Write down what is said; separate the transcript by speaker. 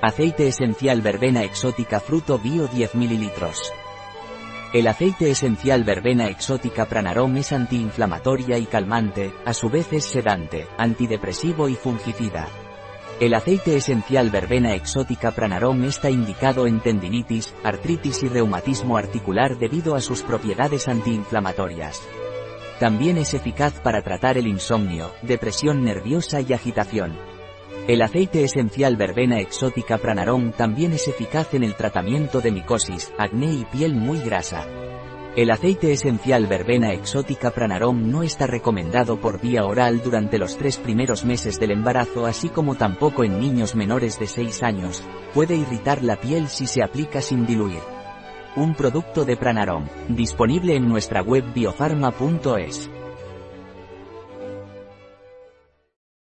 Speaker 1: Aceite esencial verbena exótica fruto bio 10 ml. El aceite esencial verbena exótica Pranarom es antiinflamatoria y calmante, a su vez es sedante, antidepresivo y fungicida. El aceite esencial verbena exótica Pranarom está indicado en tendinitis, artritis y reumatismo articular debido a sus propiedades antiinflamatorias. También es eficaz para tratar el insomnio, depresión nerviosa y agitación. El aceite esencial verbena exótica Pranarom también es eficaz en el tratamiento de micosis, acné y piel muy grasa. El aceite esencial verbena exótica Pranarom no está recomendado por vía oral durante los tres primeros meses del embarazo así como tampoco en niños menores de 6 años, puede irritar la piel si se aplica sin diluir. Un producto de Pranarom, disponible en nuestra web biofarma.es.